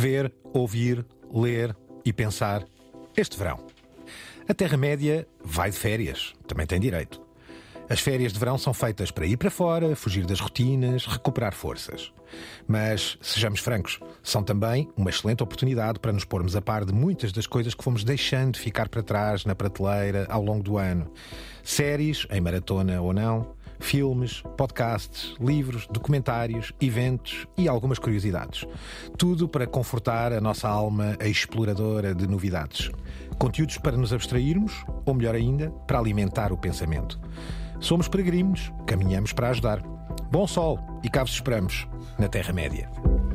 Ver, ouvir, ler e pensar este verão. A Terra-média vai de férias, também tem direito. As férias de verão são feitas para ir para fora, fugir das rotinas, recuperar forças. Mas, sejamos francos, são também uma excelente oportunidade para nos pormos a par de muitas das coisas que fomos deixando ficar para trás na prateleira ao longo do ano. Séries, em maratona ou não, filmes, podcasts, livros, documentários, eventos e algumas curiosidades. Tudo para confortar a nossa alma exploradora de novidades. Conteúdos para nos abstrairmos, ou melhor ainda, para alimentar o pensamento. Somos peregrinos, caminhamos para ajudar. Bom sol e cá vos esperamos, na Terra-média.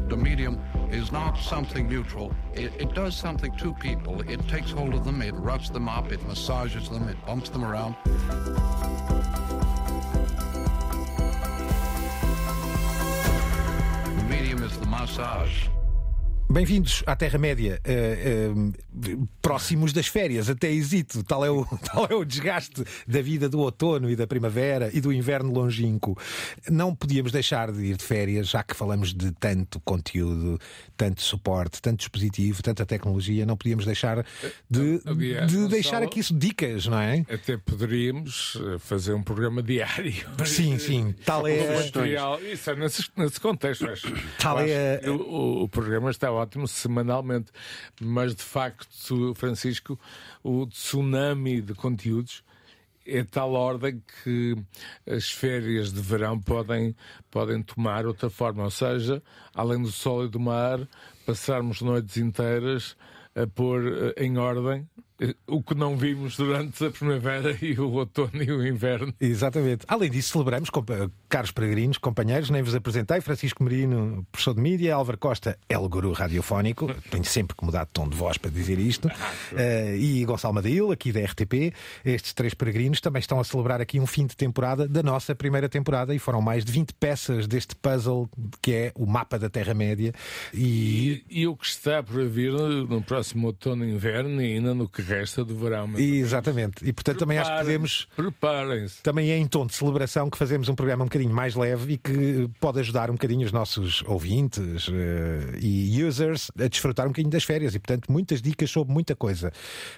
The medium is not something neutral. It, it does something to people. It takes hold of them, it them up, it massages them, it bumps them around. The massage. Bem-vindos à Terra-média, eh, eh, próximos das férias, até hesito. Tal é, o, tal é o desgaste da vida do outono e da primavera e do inverno longínquo. Não podíamos deixar de ir de férias, já que falamos de tanto conteúdo, tanto suporte, tanto dispositivo, tanta tecnologia, não podíamos deixar de, Aliás, de deixar aqui dicas, não é? Até poderíamos eh, fazer um programa diário. Sim, sim. Tal é. material. Isso é nesse, nesse contexto. acho. Tal é acho O, o programa está ótimo semanalmente, mas de facto, Francisco, o tsunami de conteúdos é tal ordem que as férias de verão podem, podem tomar outra forma. Ou seja, além do sol e do mar, passarmos noites inteiras a pôr eh, em ordem o que não vimos durante a primavera e o outono e o inverno. Exatamente. Além disso, celebramos, compa- caros peregrinos, companheiros, nem vos apresentei, Francisco Merino, professor de mídia, Álvaro Costa, El Guru Radiofónico, tenho sempre que mudar de tom de voz para dizer isto, Eh, e Gonçalo Madail, aqui da RTP. Estes três peregrinos também estão a celebrar aqui um fim de temporada da nossa primeira temporada e foram mais de 20 peças deste puzzle que é o mapa da Terra-média. E, E, e o que está por vir no próximo outono e inverno e ainda no que resta do verão. Mas exatamente. E portanto também acho que podemos. Preparem-se. Também é em tom de celebração que fazemos um programa um bocadinho mais leve e que pode ajudar um bocadinho os nossos ouvintes eh, e users a desfrutar um bocadinho das férias e, portanto, muitas dicas sobre muita coisa.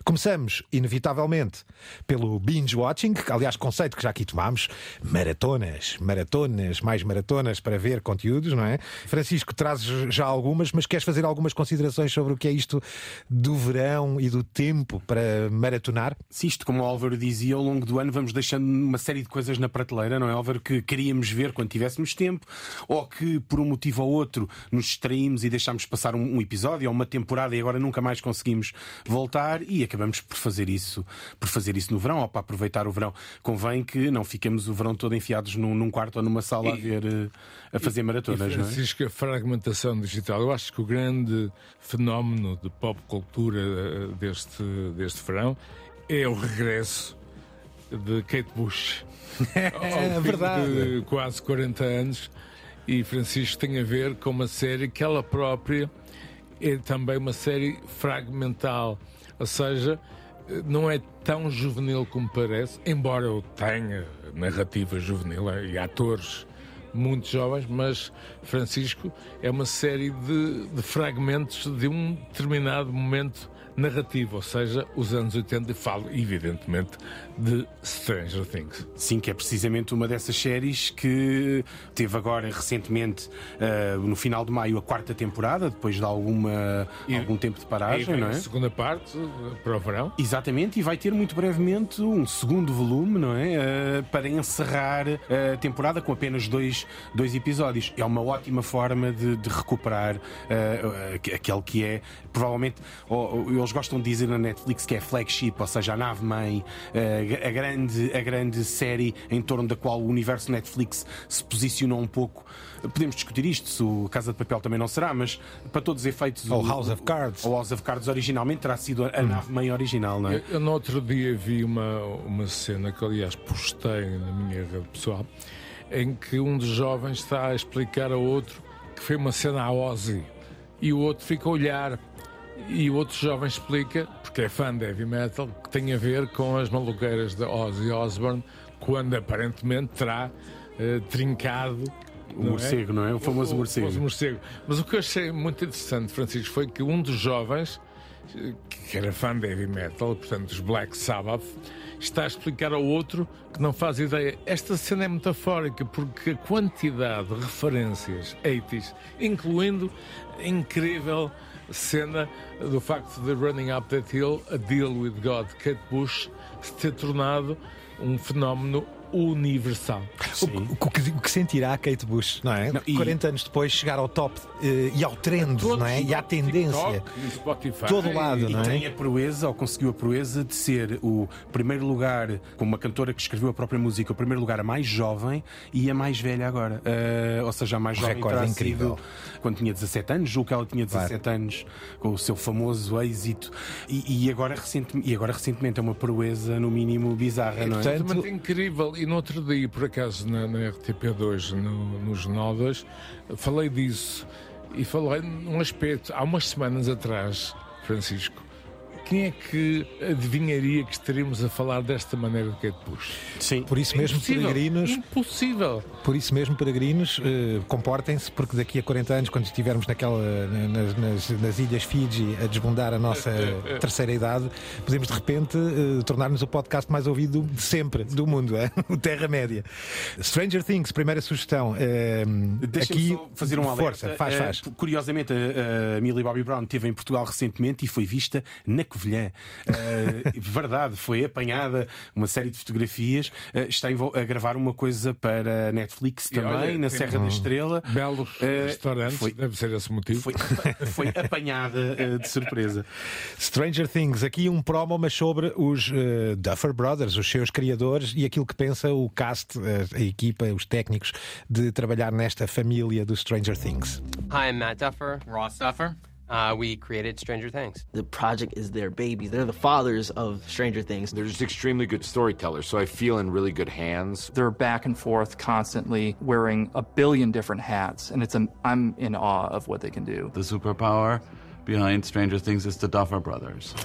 Começamos, inevitavelmente, pelo binge watching, que, aliás, conceito que já aqui tomámos, maratonas, maratonas, mais maratonas para ver conteúdos, não é? Francisco, trazes já algumas, mas queres fazer algumas considerações sobre o que é isto do verão e do tempo para maratonar? Se isto, como o Álvaro dizia, ao longo do ano vamos deixando uma série de coisas na prateleira, não é, Álvaro? Que queríamos ver quando tivéssemos tempo, ou que por um motivo ou outro nos distraímos e deixámos passar um, um episódio ou uma temporada e agora nunca mais conseguimos voltar e acabamos por fazer isso, por fazer isso no verão, ou para aproveitar o verão. Convém que não fiquemos o verão todo enfiados num, num quarto ou numa sala a ver, eh, a fazer maratonas, E, não é? Francisco, a fragmentação digital. Eu acho que o grande fenómeno de pop cultura eh, deste, deste verão é o regresso de Kate Bush. É verdade. De quase 40 anos. E Francisco tem a ver com uma série que ela própria é também uma série fragmental. Ou seja, não é tão juvenil como parece, embora eu tenha narrativa juvenil eh, e atores muito jovens, mas Francisco é uma série de, de fragmentos de um determinado momento narrativo, ou seja, os anos 80, e falo evidentemente de Stranger Things. Sim, que é precisamente uma dessas séries que teve agora recentemente, ah, no final de maio, a quarta temporada, depois de alguma, E- algum tempo de paragem, não a é? segunda parte eh, para o verão. Exatamente, e vai ter muito brevemente um segundo volume, não é? Ah, para encerrar a temporada com apenas dois, dois episódios. É uma ótima forma de, de recuperar aqu- aquele que é, provavelmente, ou- ou eles gostam de dizer na Netflix que é flagship, ou seja, a nave-mãe, a, grande, a grande série em torno da qual o universo Netflix se posicionou um pouco. Podemos discutir isto, se o Casa de Papel também não será, mas para todos os efeitos. Ou o- House of Cards. O House of Cards originalmente terá sido a, a nave-mãe original, não é? Eu, eu no outro dia vi uma, uma cena que, aliás, postei na minha rede pessoal, em que um dos jovens está a explicar ao outro que foi uma cena a Ozzy e o outro fica a olhar. E o outro jovem explica, porque é fã de heavy metal, que tem a ver com as maluqueiras de Ozzy Osbourne, quando aparentemente terá eh, trincado O morcego, não é? O famoso o, morcego. O famoso morcego. Mas o que eu achei muito interessante, Francisco, foi que um dos jovens, que era fã de heavy metal, portanto, dos Black Sabbath, está a explicar ao outro que não faz ideia. Esta cena é metafórica porque a quantidade de referências 80s, incluindo a incrível cena do facto de Running Up That Hill, A Deal with God, Kate Bush, se ter tornado um fenómeno universal. O, o, que, o que sentirá a Kate Bush, não é? Não, e- 40 anos depois chegar ao top eh, e ao trend, não é? E à tendência. TikTok, no Spotify, Todo lado, e- não é? Tem a proeza, ou conseguiu a proeza, de ser o primeiro lugar, como uma cantora que escreveu a própria música, o primeiro lugar a mais jovem e a mais velha agora. Ah, ou seja, a mais jovem recorde incrível. sido quando tinha 17 anos, julgo que ela tinha 17 anos, com o seu famoso êxito. E, e agora, recente, e agora recentemente é uma proeza, no mínimo, bizarra, não é? portanto, Absolutamente incrível. E no outro dia, por acaso, na, na RTP2, no, no Jornal 2, falei disso. E falei num aspecto, há umas semanas atrás, Francisco, quem é que adivinharia que estaríamos a falar desta maneira de Kate Bush? Sim. Por isso mesmo, Impossível. peregrinos, Impossível. por isso mesmo, peregrinos, eh, comportem-se, porque daqui a 40 anos, quando estivermos naquela, nas, nas- nas ilhas Fiji a desbundar a nossa terceira idade, podemos de repente eh, tornar-nos o podcast mais ouvido de sempre do mundo, é? o Terra-média. Stranger Things, primeira sugestão. eh, aqui, só fazer um alerta. Força, faz, Eh, faz. curiosamente, a, a Millie Bobby Brown esteve em Portugal recentemente e foi vista na Covilhã. Eh, verdade, foi apanhada uma série de fotografias. Eh, está a gravar uma coisa para a Netflix também, olha, na Serra da Estrela. Belos Eh, restaurantes, foi- deve ser esse o motivo. Foi, foi apanhada eh, de surpresa. Stranger Things, aqui um promo, mas sobre os eh, Duffer Brothers, os seus criadores e aquilo que pensa o cast, eh, a equipa, os técnicos de trabalhar nesta família do Stranger Things. Hi, I'm Matt Duffer. Ross Duffer. Uh, we created Stranger Things. The project is their baby. They're the fathers of Stranger Things. They're just extremely good storytellers, so I feel in really good hands. They're back and forth constantly wearing a billion different hats, and it's I'm in awe of what they can do. The superpower behind Stranger Things is the Duffer Brothers.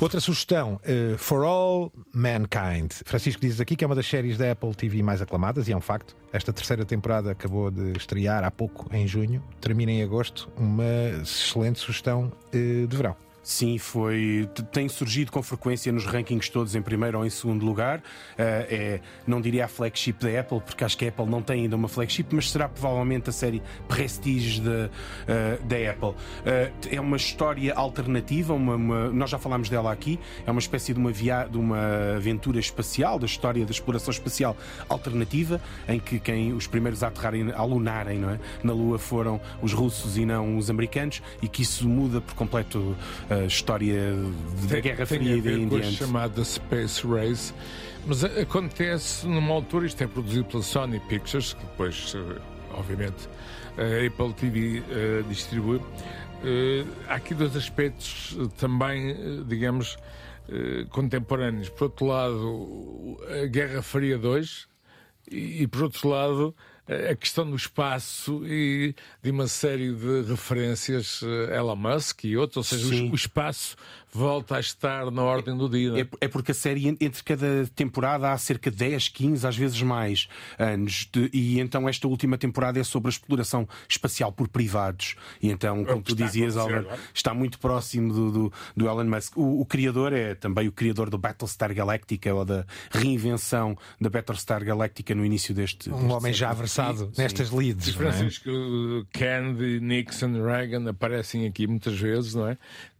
Outra sugestão, eh, For All Mankind. Francisco diz aqui que é uma das séries da Apple TV mais aclamadas e é um facto. Esta terceira temporada acabou de estrear há pouco, em junho, termina em agosto. Uma excelente sugestão eh, de verão. Sim, foi. Tem surgido com frequência nos rankings todos em primeiro ou em segundo lugar. Eh, é, não diria a flagship da Apple, porque acho que a Apple não tem ainda uma flagship, mas será provavelmente a série Prestige da, eh, da Apple. Eh, é uma história alternativa, uma, uma- nós já falámos dela aqui, é uma espécie de uma, via, de uma aventura espacial, da história da exploração espacial alternativa, em que quem os primeiros a aterrarem, a lunarem é? na Lua foram os russos e não os americanos, e que isso muda por completo a história da Guerra Fria e em diante. chamada Space Race. Mas acontece numa altura, isto é produzido pela Sony Pictures, que depois, eh, obviamente, a Apple TV eh, distribui. Eh, há aqui dois aspectos eh, também, eh, digamos, eh, contemporâneos. Por outro lado, a Guerra Fria 2 e, e, por outro lado, a questão do espaço e de uma série de referências eh, Elon Musk e outros, ou seja, o- o espaço volta a estar na ordem do dia. é? É, porque a série, en- entre cada temporada, há cerca de 10, 15, às vezes mais anos. de- e então esta última temporada é sobre a exploração espacial por privados. E então, como É que tu dizias, agora. está muito próximo do, do, do Elon Musk. O, o criador é também o criador do Battlestar Galactica ou da reinvenção da Battlestar Galactica no início deste. Um deste homem já século. versado Sim. nestas leads. E não é? Francisco Kennedy, Nixon, Reagan aparecem aqui muitas vezes, não é?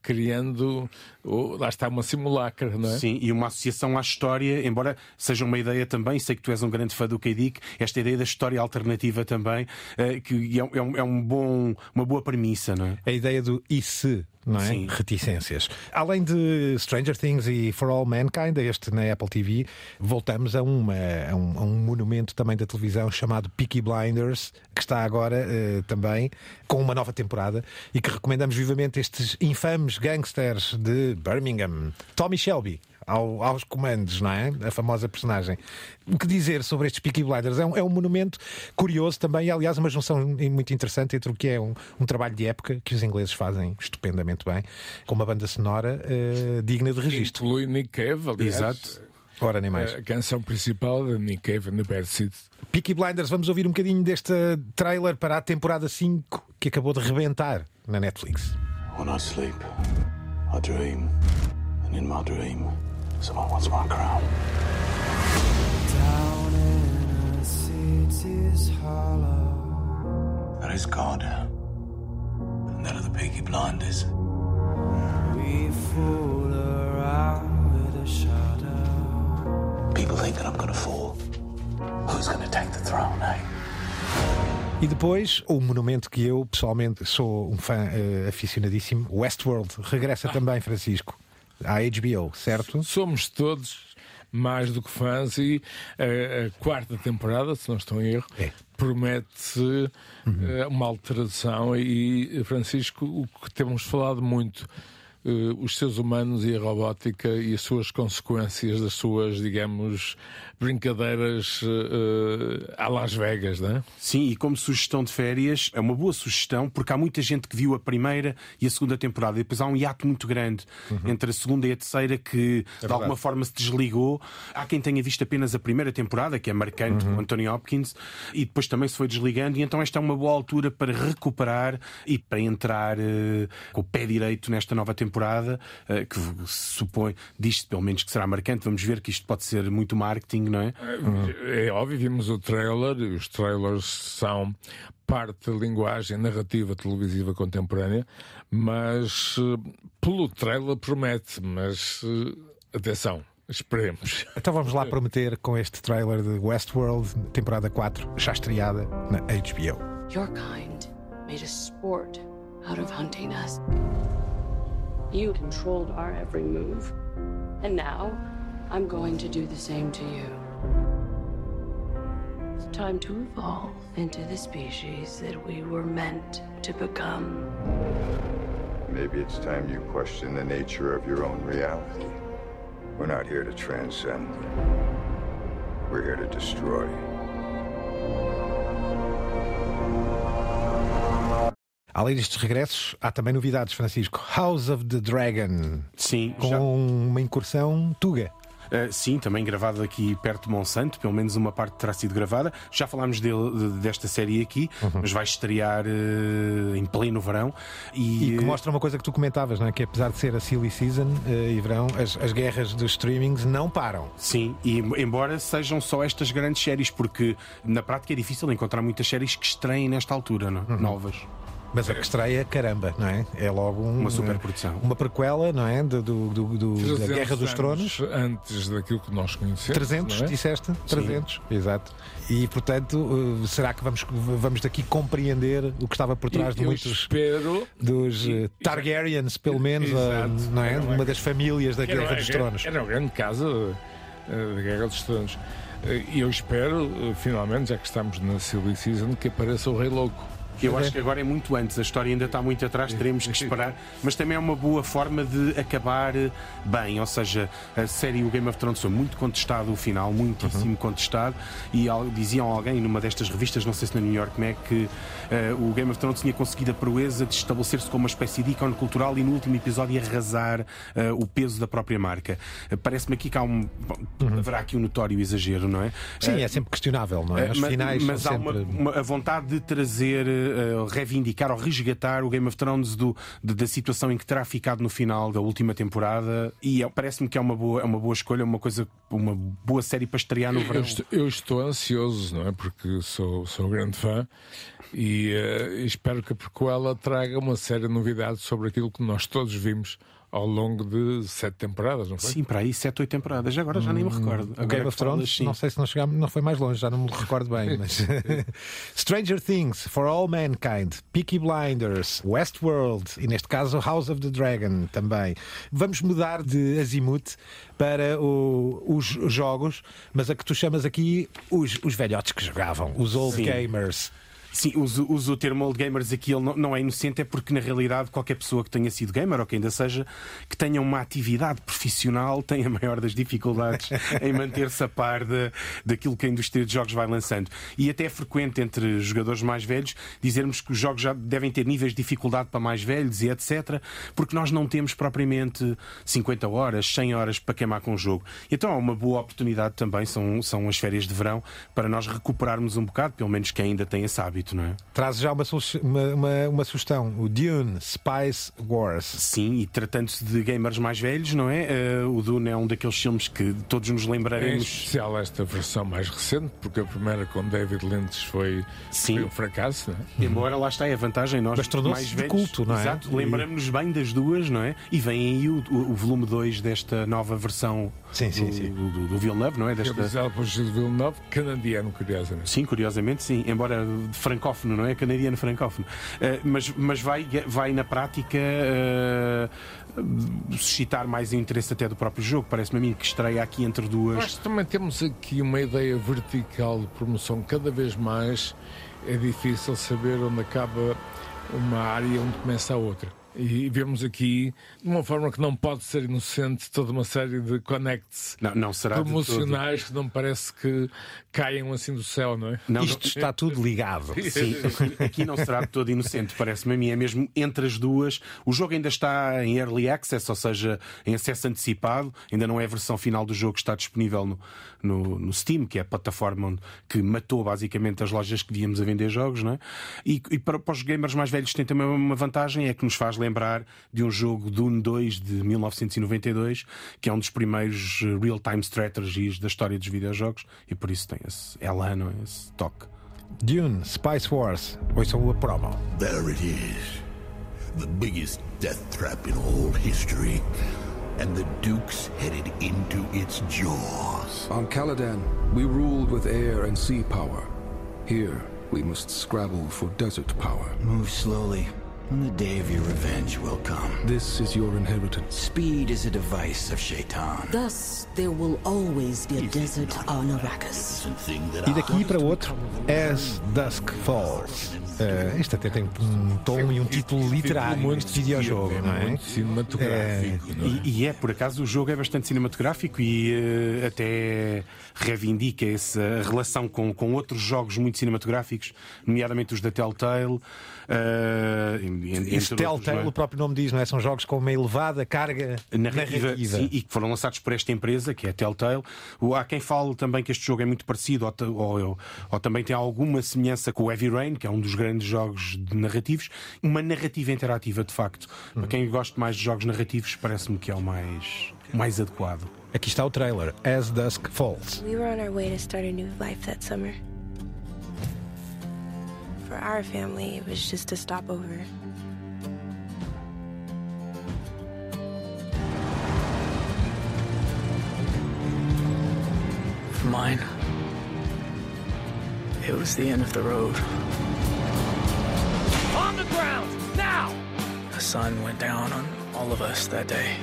Criando, o- lá está uma simulacra, não é? Sim, e uma associação à história, embora seja uma ideia também, sei que tu és um grande fã do K-Dick, esta ideia da história alternativa também, eh, que é, um- é um, é um bom, uma boa premissa, não é? A ideia do e se, não é? Sim. Reticências. Além de Stranger Things e For All Mankind, este na Apple TV, voltamos a, uma, a, um, a um monumento também da televisão chamado Peaky Blinders, que está agora eh, também com uma nova temporada e que recomendamos vivamente estes infames gangsters de Birmingham. Tommy Shelby. Ao- aos comandos, não é? A famosa personagem. O que dizer sobre estes Peaky Blinders? É um, é um monumento curioso também, e aliás, uma junção muito interessante entre o que é um, um trabalho de época que os ingleses fazem estupendamente bem, com uma banda sonora eh, digna de registro. Inclui Nick Cave, aliás. Exato. Ora, nem mais. A canção principal da Nick Cave and the Bad Seeds. Peaky Blinders, vamos ouvir um bocadinho deste trailer para a temporada 5 que acabou de rebentar na Netflix. When I sleep, I dream. And in my dream, someone wants my crown. Down in a city's hollow. That is God. And that are the Peaky Blinders. We fool around with a shadow. People think that I'm gonna fall. Who's gonna take the throne, eh? E depois, o monumento que eu, pessoalmente, sou um fã eh, aficionadíssimo, Westworld, regressa também, Francisco, à HBO, certo? Somos todos mais do que fãs e a, a quarta temporada, se não estou em erro, É. promete eh, uma alteração e, Francisco, o que temos falado muito, eh, os seres humanos e a robótica e as suas consequências das suas, digamos, brincadeiras eh, à Las Vegas, não é? Sim, e como sugestão de férias, é uma boa sugestão, porque há muita gente que viu a primeira e a segunda temporada. E depois há um hiato muito grande entre a segunda e a terceira que de alguma forma se desligou. Há quem tenha visto apenas a primeira temporada, que é marcante, com Anthony Hopkins, e depois também se foi desligando. E então esta é uma boa altura para recuperar e para entrar eh, com o pé direito nesta nova temporada, eh, que se supõe, diz-se pelo menos que será marcante. Vamos ver que isto pode ser muito marketing, não é? É óbvio, vimos o trailer, e os trailers são parte da linguagem narrativa televisiva contemporânea, mas eh, pelo trailer promete, mas eh, atenção, esperemos. Então vamos lá prometer com este trailer de Westworld, temporada 4, já estreada na HBO. Your kind made a sport out of hunting us. You controlled our every move. And now, I'm going to do the same to you. It's time to evolve into the species that we were meant to become. Maybe it's time you question the nature of your own reality. We're not here to transcend. We're here to destroy. Além destes regressos, há também novidades, Francisco. House of the Dragon. Sim, com já- uma incursão tuga. Uh, sim, também gravado aqui perto de Monsanto, pelo menos uma parte terá sido gravada. Já falámos dele, de- desta série aqui, mas vai estrear uh, em pleno verão. E, E que uh, mostra uma coisa que tu comentavas, não é? que apesar de ser a silly season eh, e verão, as, as guerras dos streamings não param. Sim, e embora sejam só estas grandes séries, porque na prática é difícil encontrar muitas séries que estreiem nesta altura, não? é? novas. Mas a que estreia, caramba, não é? É logo um- Uma superprodução. Uma prequela, não é? Do, do, do- do- da 300 Guerra dos Tronos. Antes daquilo que nós conhecemos. 300, não é? disseste? 300, exato. E portanto, eh, será que vamos, vamos daqui compreender o que estava por trás Eu- de muitos espero dos eh, Targaryens, pelo menos, eh, Exato. não é? Uma- Uma das famílias da Guerra dos Tronos. Era uma grande casa eh, da Guerra dos Tronos. Eh, E eu espero, eh, finalmente, já que estamos na Silly Season, que apareça o Rei Louco. Eu acho que agora é muito antes, a história ainda está muito atrás, teremos que esperar, mas também é uma boa forma de acabar eh, bem. Ou seja, a série O Game of Thrones foi muito contestado, o final, muitíssimo contestado, e diziam alguém numa destas revistas, não sei se na New York Mag, que eh, o Game of Thrones tinha conseguido a proeza de estabelecer-se como uma espécie de ícone cultural e no último episódio arrasar eh, o peso da própria marca. Eh, Parece-me aqui que há um. bom, haverá aqui um notório exagero, não é? Sim, é sempre questionável, não é? Uh, Os mas finais mas são há sempre... uma, uma- a vontade de trazer, uh, reivindicar ou resgatar o Game of Thrones do- de- da situação em que terá ficado no final da última temporada e é- parece-me que é uma boa, é uma boa escolha, uma coisa, uma boa série para estrear no Eu verão. estou, eu estou ansioso, não é? Porque sou, sou grande fã e eh, espero que a prequela traga uma série de novidades sobre aquilo que nós todos vimos ao longo de sete temporadas, não foi? Sim, para aí, 7, 8 temporadas. Já agora já nem me recordo. O Agora Game of Thrones, sim. não sei se não chegámos, não foi mais longe, já não me recordo bem, mas Stranger Things, For All Mankind, Peaky Blinders, Westworld e neste caso House of the Dragon também. Vamos mudar de azimuth para o- os jogos, mas a que tu chamas aqui os, os velhotes que jogavam, os old Sim. gamers. Sim, uso, uso o termo old gamers aqui, ele não, não é inocente, é porque na realidade qualquer pessoa que tenha sido gamer ou que ainda seja, que tenha uma atividade profissional, tem a maior das dificuldades em manter-se a par de, daquilo que a indústria de jogos vai lançando. E até é frequente entre jogadores mais velhos dizermos que os jogos já devem ter níveis de dificuldade para mais velhos e etc., porque nós não temos propriamente 50 horas, 100 horas para queimar com o jogo. Então há uma boa oportunidade também, são, são as férias de verão, para nós recuperarmos um bocado, pelo menos quem ainda tem esse hábito, não é? Traz já uma, uma, uma, uma sugestão: o Dune Spice Wars. Sim, e tratando-se de gamers mais velhos, não é? Eh, o Dune é um daqueles filmes que todos nos É lembraremos. especial esta versão mais recente, porque a primeira com David Lynch foi, foi um fracasso, não é? Embora lá está é a vantagem, nós mais de velhos. culto, não é? Exato, lembramos-nos bem das duas, não é? E vem aí o, o- o volume 2 desta nova versão sim, sim, do, sim. Do, do, do Villeneuve, não é? Desta... Realizado por Gilles Villeneuve, canadiano, curiosamente. Sim, curiosamente, sim. Embora francófono, não é? Canadiano francófono. Eh, mas mas vai, vai na prática eh, suscitar mais interesse até do próprio jogo. Parece-me a mim que estreia aqui entre duas. Nós também temos aqui uma ideia vertical de promoção. Cada vez mais é difícil saber onde acaba uma área e onde começa a outra. E vemos aqui, de uma forma que não pode ser inocente, toda uma série de connects Não, não será de promocionais que não parece que caiam assim do céu, não é? Não, Isto está tudo ligado. Sim, aqui, não será de todo inocente, parece-me a mim. É mesmo entre as duas. O jogo ainda está em early access, ou seja, em acesso antecipado. Ainda não é a versão final do jogo que está disponível no, no, no Steam, que é a plataforma que matou basicamente as lojas que víamos a vender jogos. Não é? E, e para, para os gamers mais velhos tem também uma vantagem, é que nos faz lembrar de um jogo Dune 2 de 1992, que é um dos primeiros real-time strategies da história dos videojogos, e por isso tem esse elan, não é? esse toque. Dune Spice Wars. Ouçam a promo. There it is. The biggest death trap in all history. And the Duke's headed into its jaws. On Caladan, we ruled with air and sea power. Here, we must scrabble for desert power. Move slowly, and the day of your revenge will come. This is your inheritance. Speed is a device of Shaitan. Thus, there will always be a desert on Arrakis. E daqui para outro, As Dusk Falls. Isto até tem um tom e um título literário este videojogo, não é? muito cinematográfico. não é? E, e é, por acaso, o jogo é bastante cinematográfico e eh, até reivindica essa relação com, com outros jogos muito cinematográficos, nomeadamente os da Telltale. eh, Este outros, Telltale, é? o próprio nome diz, não é? São jogos com uma elevada carga narrativa, narrativa. sim, e que foram lançados por esta empresa, que é a Telltale. Há quem fale também que este jogo é muito parecido ou, ou- ou também tem alguma semelhança com o Heavy Rain, que é um dos grandes jogos de narrativos. Uma narrativa interativa, de facto. Para quem gosta mais de jogos narrativos, parece-me que é o mais, mais adequado. Aqui está o trailer, As Dusk Falls. We were on our way to start a new life that summer. For our family, it was just a stopover. Mine, it was the end of the road. On the ground, now! The sun went down on all of us that day.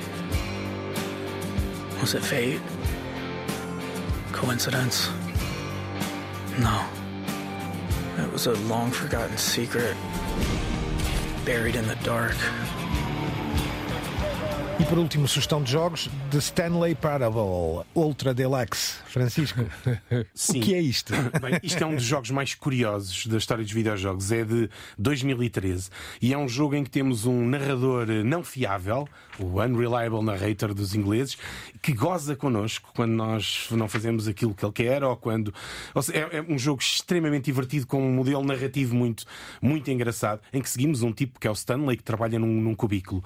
Was it fate? Coincidence? No. It was a long forgotten secret, buried in the dark. E por último, sugestão de jogos de Stanley Parable Ultra Deluxe. Francisco, Sim. o que é isto? Bem, isto é um dos jogos mais curiosos da história dos videojogos. É de 2013 e é um jogo em que temos um narrador não fiável, o Unreliable Narrator dos ingleses, que goza connosco quando nós não fazemos aquilo que ele quer ou quando. ou seja, é, é um jogo extremamente divertido com um modelo narrativo muito, muito engraçado em que seguimos um tipo que é o Stanley que trabalha num, num cubículo.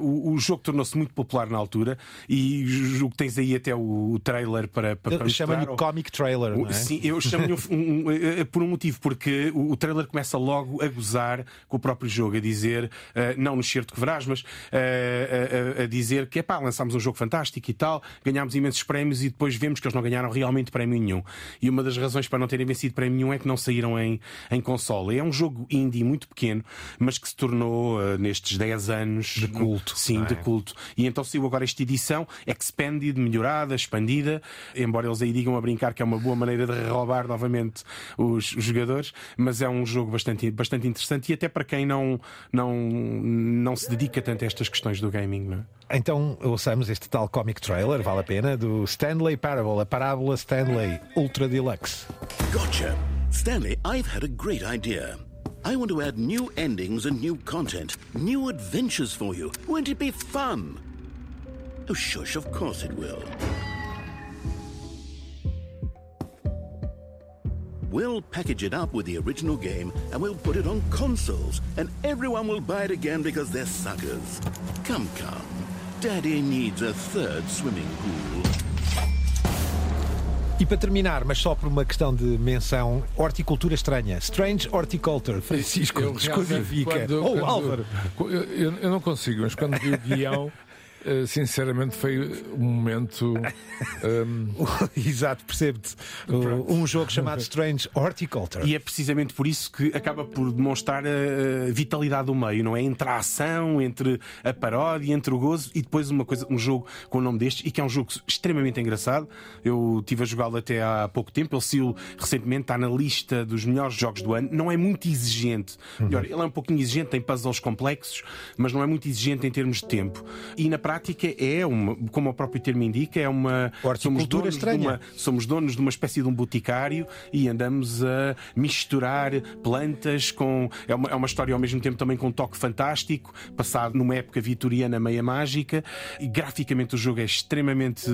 O, o jogo tornou-se muito popular na altura e o que tens aí até o, trailer para, para, para Chama-lhe ou- Comic Trailer, não é? Sim, eu chamo-lhe um- um- um- por um motivo, porque o, o trailer começa logo a gozar com o próprio jogo, a dizer, eh, não no certo que verás, mas eh, a, a- a dizer que pá, lançámos um jogo fantástico e tal, ganhámos imensos prémios e depois vemos que eles não ganharam realmente prémio nenhum. E uma das razões para não terem vencido prémio nenhum é que não saíram em, em console. É um jogo indie muito pequeno, mas que se tornou eh, nestes 10 anos de culto. Sim, é? de de culto. E então saiu agora esta edição expanded, melhorada, expandida, embora eles aí digam a brincar que é uma boa maneira de roubar novamente os, os jogadores, mas é um jogo bastante, bastante interessante e até para quem não, não, não se dedica tanto a estas questões do gaming. Não é? Então ouçamos este tal comic trailer, vale a pena, do Stanley Parable, a parábola Stanley Ultra Deluxe. Gotcha. Stanley, I've had a great idea. I want to add new endings and new content, new adventures for you. Won't it be fun? Oh, shush, of course it will. We'll package it up with the original game and we'll put it on consoles, and everyone will buy it again because they're suckers. Come, come. Daddy needs a third swimming pool. E para terminar, mas só por uma questão de menção, horticultura estranha. Strange Horticulture. Francisco, Eu descodifica. Ou quando- Álvaro. Eu- eu não consigo, mas quando vi o guião, eh, sinceramente foi um momento. ehm, Exato, percebo-te. Uh, Um jogo chamado Strange Horticulture. E é precisamente por isso que acaba por demonstrar a vitalidade do meio, não é? Entre a ação, entre a paródia, entre o gozo e depois uma coisa, um jogo com o nome destes e que é um jogo extremamente engraçado. Eu estive a jogá-lo até há pouco tempo, ele saiu recentemente, está na lista dos melhores jogos do ano. Não é muito exigente. Melhor, ele é um pouquinho exigente, tem puzzles complexos, mas não é muito exigente em termos de tempo. E na prática é uma, como o próprio termo indica, é uma. Somos donos, de estranha. uma, somos donos de uma espécie de um boticário e andamos a misturar plantas com. É uma, é uma história ao mesmo tempo também com um toque fantástico, passado numa época vitoriana meia mágica. E graficamente o jogo é extremamente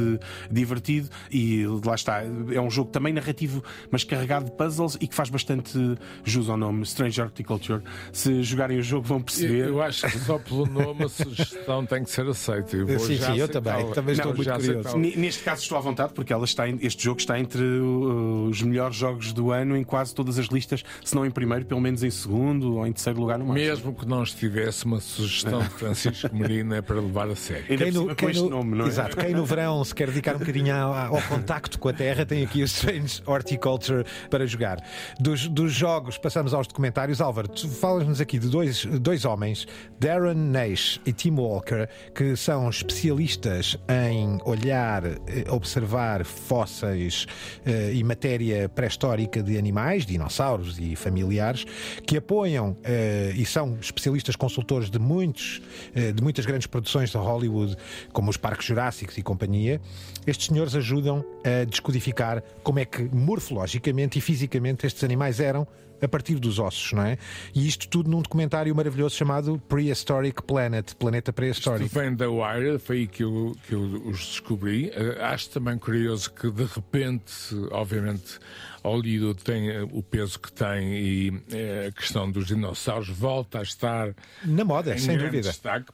divertido e lá está. É um jogo também narrativo, mas carregado de puzzles e que faz bastante jus ao nome Strange Horticulture. Se jogarem o jogo vão perceber. eu acho que só pelo nome a sugestão tem que ser aceita. Eu vou Sim, já sim, eu também. também estou Não, muito curioso. Neste caso estou à vontade porque ela está em- este jogo está entre os melhores jogos do ano em quase todas as listas, se não em primeiro, pelo menos em segundo ou em terceiro lugar no máximo. Mesmo que não estivesse uma sugestão de Francisco Merina é para levar a sério. Quem no, quem este no- nome, não é? Exato, quem no verão se quer dedicar um bocadinho ao, ao contacto com a terra tem aqui o Strange Horticulture para jogar. Dos, dos jogos, passamos aos documentários. Álvaro, tu falas-nos aqui de dois, dois homens, Darren Nash e Tim Walker, que são especialistas em olhar, eh, observar fósseis eh, e matéria pré-histórica de animais, dinossauros e familiares, que apoiam eh, e são especialistas consultores de muitos, de muitas grandes produções de Hollywood, como os Parques Jurássicos e companhia. Estes senhores ajudam a descodificar como é que morfologicamente e fisicamente estes animais eram a partir dos ossos, não é? E isto tudo num documentário maravilhoso chamado Prehistoric Planet, Planeta Pré-Histórico. Isto vem da Wire, foi aí que eu, que eu os descobri. Eh, acho também curioso que, de repente, obviamente, Hollywood tem eh, o peso que tem e eh, a questão dos dinossauros volta a estar Na moda, em sem dúvida. destaque.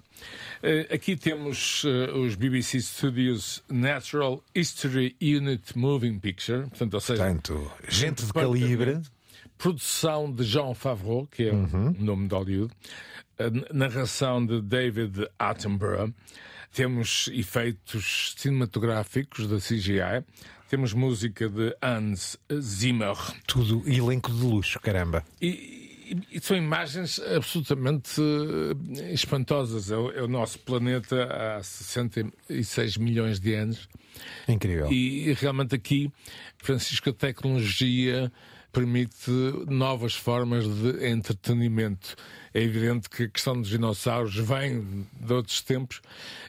Eh, aqui temos eh, os BBC Studios Natural History Unit Moving Picture, portanto, ou seja, Portanto, gente de calibre. Produção de Jean Favreau, que é Uhum. o nome de Hollywood. Narração de David Attenborough. Temos efeitos cinematográficos da CGI. Temos música de Hans Zimmer. Tudo elenco de luxo, caramba. E, e- e são imagens absolutamente eh, espantosas. É o, é o nosso planeta há 66 milhões de anos. Incrível. E realmente aqui, Francisco, a tecnologia permite novas formas de entretenimento. É evidente que a questão dos dinossauros vem de outros tempos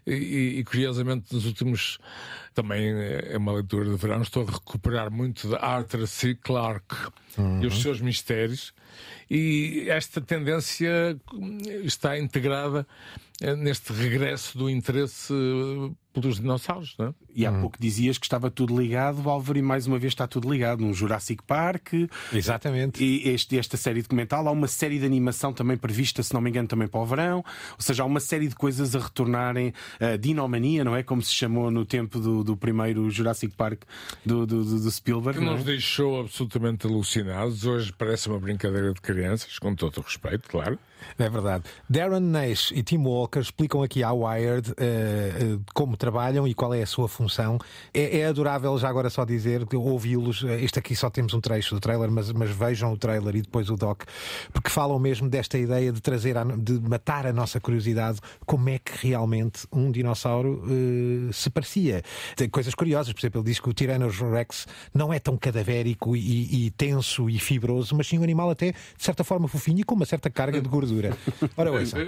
e, e, curiosamente nos últimos também é uma leitura de verão estou a recuperar muito de Arthur C. Clarke e os seus mistérios e esta tendência está integrada eh, neste regresso do interesse eh, pelos dinossauros, não é? E há pouco dizias que estava tudo ligado, Álvaro, e mais uma vez está tudo ligado. Um Jurassic Park. Exatamente. E este, esta série documental. Há uma série de animação também prevista, se não me engano, também para o verão. Ou seja, há uma série de coisas a retornarem. A Dinomania, não é? Como se chamou no tempo do, do primeiro Jurassic Park do, do, do- do Spielberg. Que não é? nos deixou absolutamente alucinados. Hoje parece uma brincadeira de crianças, com todo o respeito, claro. É verdade. Darren Nash e Tim Walker explicam aqui à Wired eh, eh, como trabalhar trabalham e qual é a sua função. É, é adorável, já agora só dizer, ouvi-los. Este aqui só temos um trecho do trailer, mas, mas vejam o trailer e depois o doc, porque falam mesmo desta ideia de trazer, a, de matar a nossa curiosidade, como é que realmente um dinossauro uh, se parecia. Tem coisas curiosas, por exemplo, ele diz que o Tyrannosaurus Rex não é tão cadavérico e, e tenso e fibroso, mas sim um animal até, de certa forma, fofinho e com uma certa carga de gordura. Ora, ouçam.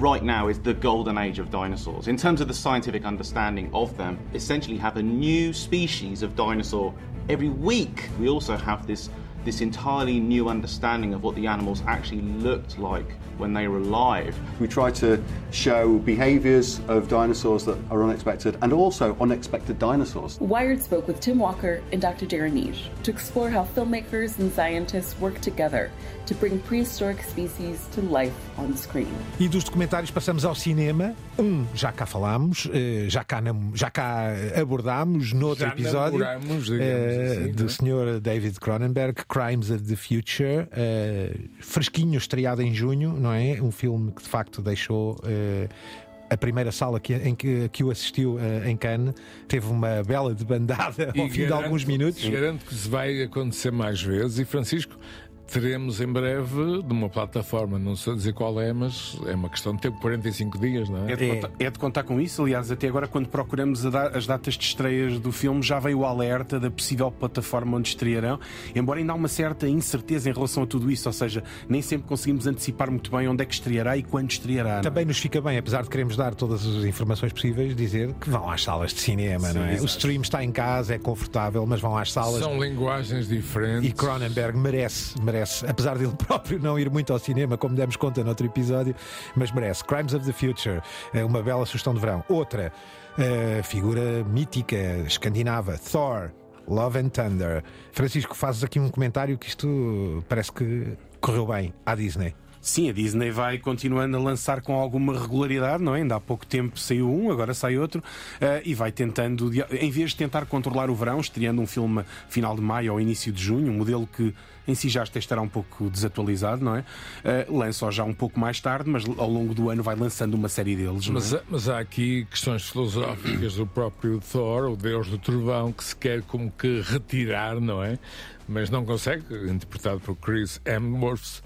right now is the golden age of dinosaurs. In terms of the scientific understanding of them, essentially have a new species of dinosaur every week. We also have this this entirely new understanding of what the animals actually looked like when they were alive. We try to show behaviours of dinosaurs that are unexpected and also unexpected dinosaurs. Wired spoke with Tim Walker and Dr. Darren Nish to explore how filmmakers and scientists work together to bring prehistoric species to life on screen. E dos documentários passamos ao cinema. Um, já cá falámos, eh, já cá, já cá abordámos noutro já episódio uh, assim, do é? Sr. David Cronenberg, Crimes of the Future, uh, fresquinho, estreado em junho, não é? Um filme que de facto deixou. Uh, a primeira sala que, em que, que o assistiu uh, em Cannes teve uma bela debandada ao E fim de garanto- alguns minutos. Garanto que se vai acontecer mais vezes. E Francisco, teremos em breve de uma plataforma, não sei dizer qual é, mas é uma questão de tempo 45 dias, não é? É de, contar, é de contar com isso. Aliás, até agora, quando procuramos a da- as datas de estreias do filme, já veio o alerta da possível plataforma onde estrearão. Embora ainda há uma certa incerteza em relação a tudo isso, ou seja, nem sempre conseguimos antecipar muito bem onde é que estreará e quando estreará. é? Também nos fica bem, apesar de queremos dar todas as informações possíveis, dizer que vão às salas de cinema, Sim, não é? O stream está em casa, é confortável, mas vão às salas. São linguagens diferentes. E Cronenberg merece, merece, apesar dele próprio não ir muito ao cinema, como demos conta no outro episódio, mas merece. Crimes of the Future, é uma bela sugestão de verão. Outra, eh, figura mítica, escandinava, Thor, Love and Thunder. Francisco, fazes aqui um comentário que isto parece que correu bem à Disney. Sim, a Disney vai continuando a lançar com alguma regularidade, não é? Ainda há pouco tempo saiu um, agora sai outro, eh, e vai tentando, em vez de tentar controlar o verão, estreando um filme final de maio ou início de junho, um modelo que em si já até estará um pouco desatualizado, não é? Eh, lança-o já um pouco mais tarde, mas ao longo do ano vai lançando uma série deles, é? Mas, há- mas há aqui questões filosóficas do próprio Thor, o deus do trovão, que se quer como que retirar, não é? Mas não consegue, interpretado por Chris Hemsworth.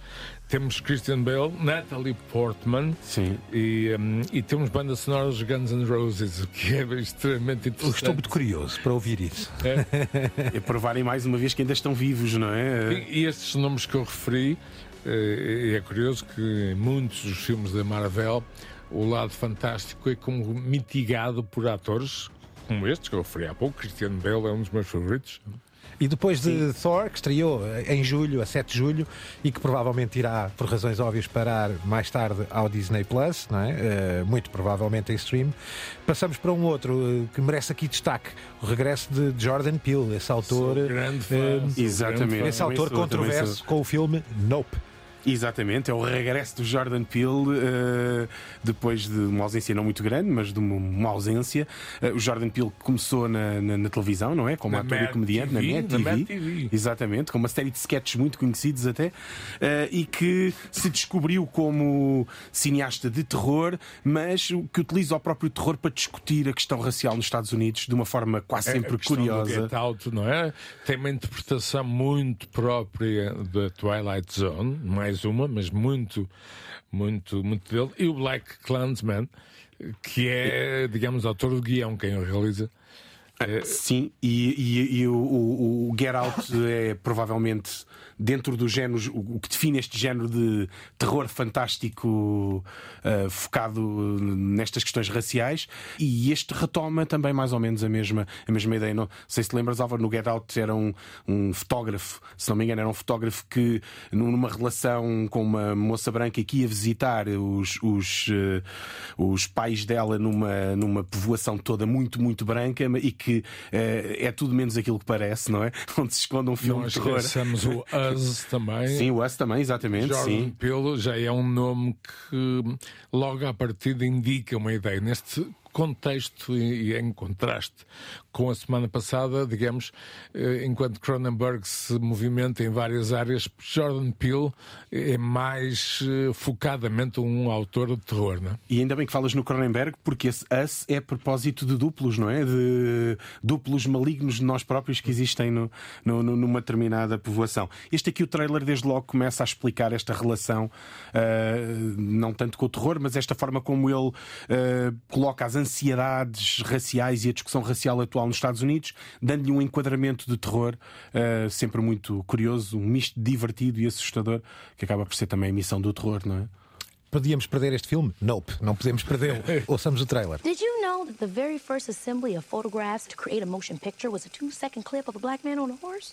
Temos Christian Bale, Natalie Portman Sim. E, hum, e temos banda sonora dos Guns N' Roses, o que é extremamente interessante. Estou muito curioso para ouvir isso. É provarem mais uma vez que ainda estão vivos, não é? E, e estes nomes que eu referi, eh, é curioso que em muitos dos filmes da Marvel o lado fantástico é como mitigado por atores como estes que eu referi há pouco. Christian Bale é um dos meus favoritos. E depois de Thor, que estreou em julho, a 7 de julho, e que provavelmente irá, por razões óbvias, parar mais tarde ao Disney Plus, não é? Eh, muito provavelmente em stream, passamos para um outro eh, que merece aqui destaque: o regresso de Jordan Peele, esse autor. Sou grande fã, eh, sou Exatamente. grande fã. Esse autor controverso com o filme Nope. Exatamente, é o regresso do Jordan Peele eh, depois de uma ausência não muito grande, mas de uma, uma ausência. Eh, o Jordan Peele começou na, na- na televisão, não é? Como Na ator e comediante TV, na Mad na TV. Mad TV. Exatamente, com uma série de sketches muito conhecidos até, eh, e que se descobriu como cineasta de terror, mas que utiliza o próprio terror para discutir a questão racial nos Estados Unidos de uma forma quase É, sempre a questão do curiosa. Get Out, não é? Tem uma interpretação muito própria da Twilight Zone, mais uma, mas muito, muito, muito dele. E o Black Clansman, que é, digamos, autor do guião, quem o realiza. É, Sim, e, e- e o- o Get Out é provavelmente dentro do género, o que define este género de terror fantástico uh, focado nestas questões raciais. E este retoma também mais ou menos a mesma, a mesma ideia. Não sei se lembras, Álvaro, no Get Out era um, um fotógrafo, se não me engano, era um fotógrafo que numa relação com uma moça branca que ia visitar os, os, uh, os pais dela numa, numa povoação toda muito, muito branca e que uh, é tudo menos aquilo que parece, não é? Onde se esconde um filme não de terror. o Us também. Sim, o Us também, exatamente. Jordan sim. Peele já é um nome que logo à partida indica uma ideia. Neste contexto e, em contraste com a semana passada, digamos, eh, enquanto Cronenberg se movimenta em várias áreas, Jordan Peele é mais eh, focadamente um autor de terror, não é? E ainda bem que falas no Cronenberg, porque esse Us é a propósito de duplos, não é? De duplos malignos de nós próprios que existem no, no, numa determinada povoação. Este aqui, o trailer, desde logo começa a explicar esta relação, uh, não tanto com o terror, mas esta forma como ele uh, coloca as ansiedades raciais e a discussão racial atual nos Estados Unidos, dando-lhe um enquadramento de terror uh, sempre muito curioso, um misto divertido e assustador, que acaba por ser também a missão do terror, não é? Podíamos perder este filme? Nope, não podemos perdê-lo. Ouçamos o trailer. Did you know that the very first assembly of photographs to create a motion picture was a two second clip of a black man on a horse?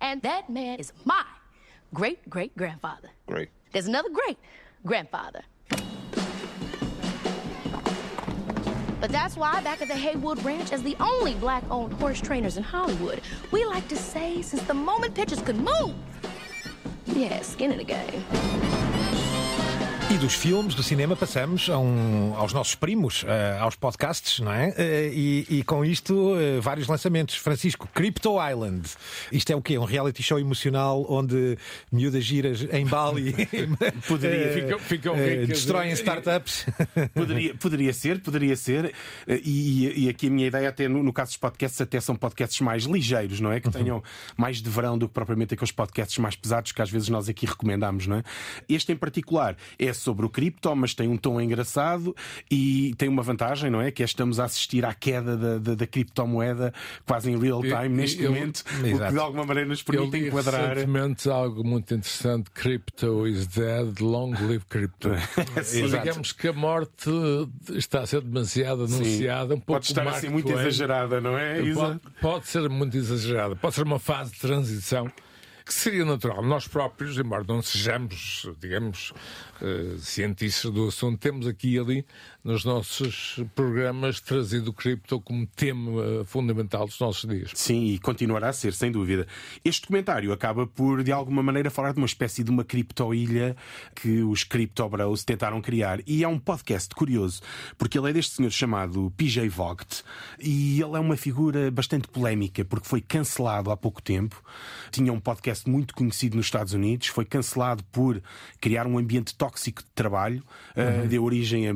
And that man is my great great grandfather. Great. There's another great But that's why, back at the Haywood Ranch, as the only black owned horse trainers in Hollywood, we like to say since the moment pictures could move, had skin in the game. E dos filmes, do cinema, passamos a um, aos nossos primos, uh, aos podcasts, não é? Uh, e, e, com isto, uh, vários lançamentos. Francisco, Crypto Island. Isto é o quê? Um reality show emocional onde miúdas giras em Bali poderia, ficam, ficam destroem startups. poderia, poderia ser, poderia ser. E, e, aqui a minha ideia, até no, no, caso dos podcasts, até são podcasts mais ligeiros, não é? Que tenham mais de verão do que propriamente aqueles podcasts mais pesados que às vezes nós aqui recomendamos, não é? Este em particular é sobre o cripto, mas tem um tom engraçado e tem uma vantagem, não é? Que é estamos a assistir à queda da, da, da criptomoeda quase em real time neste eu, momento, eu, o que de alguma maneira nos permite eu enquadrar. Recentemente algo muito interessante: Crypto is dead, long live crypto. Digamos que a morte está a ser demasiado anunciada, um pouco Pode estar assim muito exagerada, não é? Pode, pode ser muito exagerada, pode ser uma fase de transição que seria natural. Nós próprios, embora não sejamos, digamos, uh, cientistas do assunto, temos aqui e ali nos nossos programas trazido o cripto como tema fundamental dos nossos dias. Sim, e continuará a ser, sem dúvida. Este documentário acaba por, de alguma maneira, falar de uma espécie de uma criptoilha que os Crypto Bros tentaram criar. E é um podcast curioso, porque ele é deste senhor chamado PJ Vogt e ele é uma figura bastante polémica, porque foi cancelado há pouco tempo. Tinha um podcast muito conhecido nos Estados Unidos, foi cancelado por criar um ambiente tóxico de trabalho, uhum. uh, deu origem a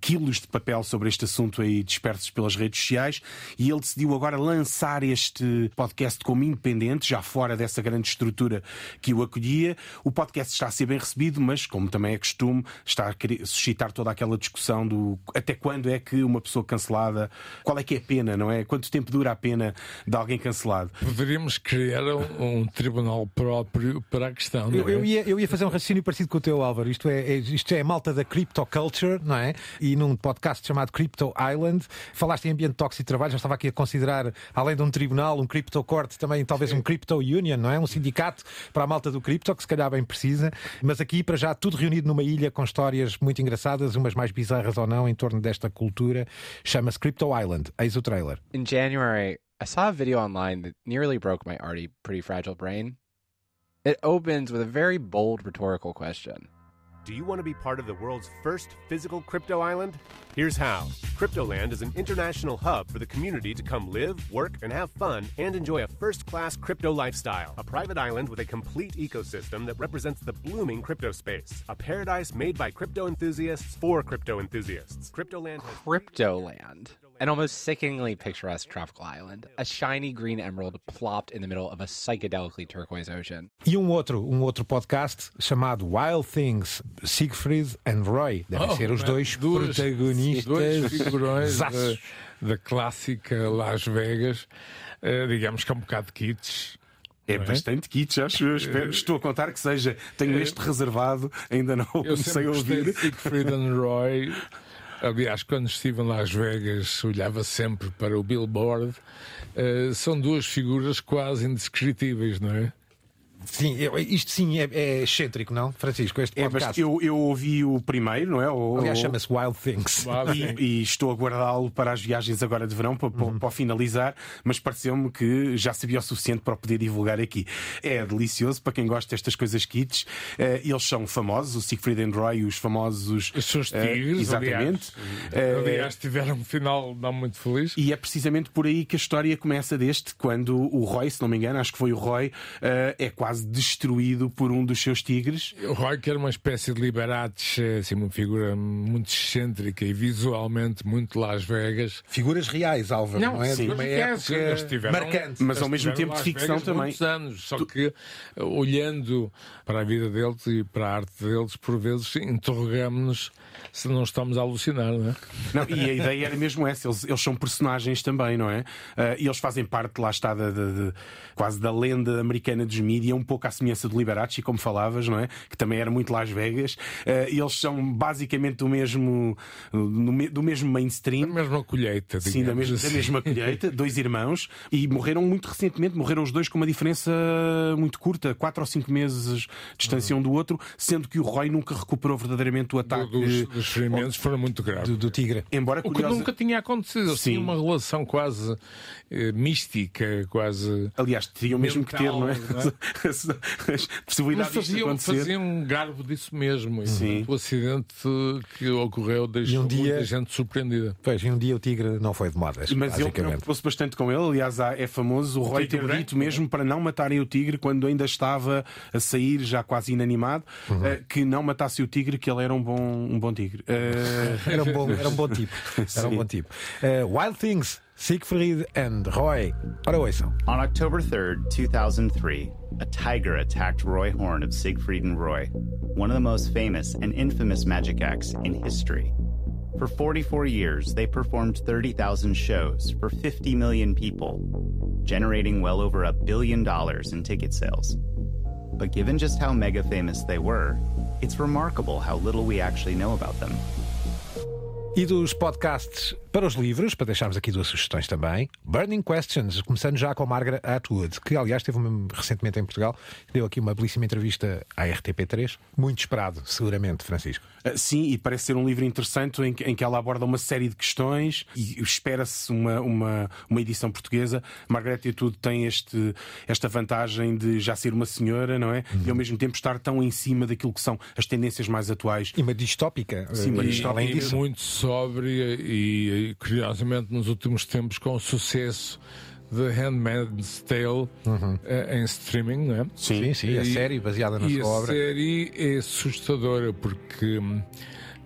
quilos de papel sobre este assunto aí dispersos pelas redes sociais e ele decidiu agora lançar este podcast como independente, já fora dessa grande estrutura que o acolhia. O podcast está a ser bem recebido, mas, como também é costume, está a suscitar toda aquela discussão do até quando é que uma pessoa cancelada, qual é que é a pena, não é? Quanto tempo dura a pena de alguém cancelado? Poderíamos criar um, um tribunal próprio para a questão. Eu, é? eu, ia, eu ia fazer um raciocínio parecido com o teu, Álvaro. Isto é, é, isto é a malta da cryptoculture, não é? E num podcast chamado Crypto Island. Falaste em ambiente tóxico de trabalho, já estava aqui a considerar, além de um tribunal, um Crypto Court, também talvez um Crypto Union, não é? Um sindicato para a malta do cripto, que se calhar bem precisa. Mas aqui, para já, tudo reunido numa ilha com histórias muito engraçadas, umas mais bizarras ou não, em torno desta cultura. Chama-se Crypto Island. Eis o trailer. In January, I saw a video online that nearly broke my already pretty fragile brain. It opens with a very bold rhetorical question. Do you want to be part of the world's first physical crypto island? Here's how Cryptoland is an international hub for the community to come live, work, and have fun and enjoy a first class crypto lifestyle. A private island with a complete ecosystem that represents the blooming crypto space. A paradise made by crypto enthusiasts for crypto enthusiasts. Cryptoland. Cryptoland. An almost sickeningly picturesque tropical island, a shiny green emerald plopped in the middle of a psychedelically turquoise ocean. E um outro, um outro podcast chamado Wild Things, Siegfried and Roy. Devem Oh, ser os dois duas- protagonistas. Dois figurões da, Zaços. da clássica Las Vegas, eh, digamos que é um bocado de kits. É bastante kits, acho eu. Espero- Estou a contar que seja. Tenho este reservado, ainda não o Eu comecei sempre a gostei ouvir. de Siegfried and Roy. Aliás, quando estive em Las Vegas, olhava sempre para o Billboard. Eh, são duas figuras quase indescritíveis, não é? Sim, eu- isto sim é, é excêntrico, não, Francisco? Este É, podcast. mas eu, eu ouvi o primeiro, não é? O, Aliás, o- chama-se Wild Things. E, e estou a guardá-lo para as viagens agora de verão, para, para- para o finalizar, mas pareceu-me que já sabia o suficiente para o poder divulgar aqui. É delicioso para quem gosta destas coisas kits. Eh, eles são famosos, o Siegfried and Roy, os famosos. Os seus eh, tigres, exatamente. aliás, Eh, aliás, tiveram um final não muito feliz. E é precisamente por aí que a história começa deste, quando o Roy, se não me engano, acho que foi o Roy, é quase destruído por um dos seus tigres. O Roy, que era uma espécie de Liberace, assim, uma figura muito excêntrica e visualmente muito Las Vegas. Figuras reais, Álvaro, não, é? De uma época tiveram- marcante. Mas ao mesmo tempo de ficção Vegas também. Anos, só que eh, olhando para a vida deles e para a arte deles, por vezes interrogamos-nos se não estamos a alucinar, não é? Não, e a ideia era mesmo essa, eles, eles são personagens também, não é? Ah, e eles fazem parte, lá está, da, da- de- quase da lenda americana dos mídia, um pouco à semelhança do Liberace, como falavas, não é? Que também era muito Las Vegas. Ah, e eles são basicamente do mesmo, do mesmo mainstream. Da mesma colheita, Sim, da digamos mesma, da assim. mesma colheita, dois irmãos, e morreram muito recentemente, morreram os dois com uma diferença muito curta, quatro ou cinco meses de distância um do outro, sendo que o Roy nunca recuperou verdadeiramente o ataque. Dos, dos ferimentos foram muito graves. Do, do tigre. Embora O que curiosa- nunca tinha acontecido. Eles Sim. tinham uma relação quase eh, mística, quase. Aliás, teriam mesmo que ter, não é? mental, As, as Mas possibilidades disto faziam, acontecer. faziam um garbo disso mesmo. Sim. O acidente que ocorreu deixou E um dia- muita gente surpreendida. Pois, e um dia o tigre não foi de modas, Mas basicamente. preocupou-se bastante com ele. Aliás, é famoso o Roy ter branco, dito mesmo para não matarem o tigre quando ainda estava a sair, já quase inanimado, Uhum. eh, que não matasse o tigre, que ele era um bom, um bom tigre. Eh, Era um bom, era um bom tipo. Era um bom tipo. Eh, Wild Things, Siegfried and Roy. Ora, ouçam. On October 3rd, 2003, a tiger attacked Roy Horn of Siegfried and Roy, one of the most famous and infamous magic acts in history. For 44 years, they performed 30,000 shows for 50 million people, generating well over a billion dollars in ticket sales. But given just how mega famous they were, it's remarkable how little we actually know about them. E dos podcasts para os livros, para deixarmos aqui duas sugestões também. Burning Questions, começando já com Margaret Atwood, que aliás uma- recentemente em Portugal, deu aqui uma belíssima entrevista à RTP3. Muito esperado, seguramente, Francisco. Sim, e parece ser um livro interessante em que, em que ela aborda uma série de questões e espera-se uma, uma, uma edição portuguesa. Margaret Atwood tem este, esta vantagem de já ser uma senhora, não é? E ao mesmo tempo estar tão em cima daquilo que são as tendências mais atuais. E uma distópica. Sim, uma eh, distópica. e disso. muito sóbria e, e, curiosamente nos últimos tempos com o sucesso de Handmaid's Tale eh, em streaming, não é? Uhum. Sim, sim, a E- série baseada na e sua a obra. série é assustadora porque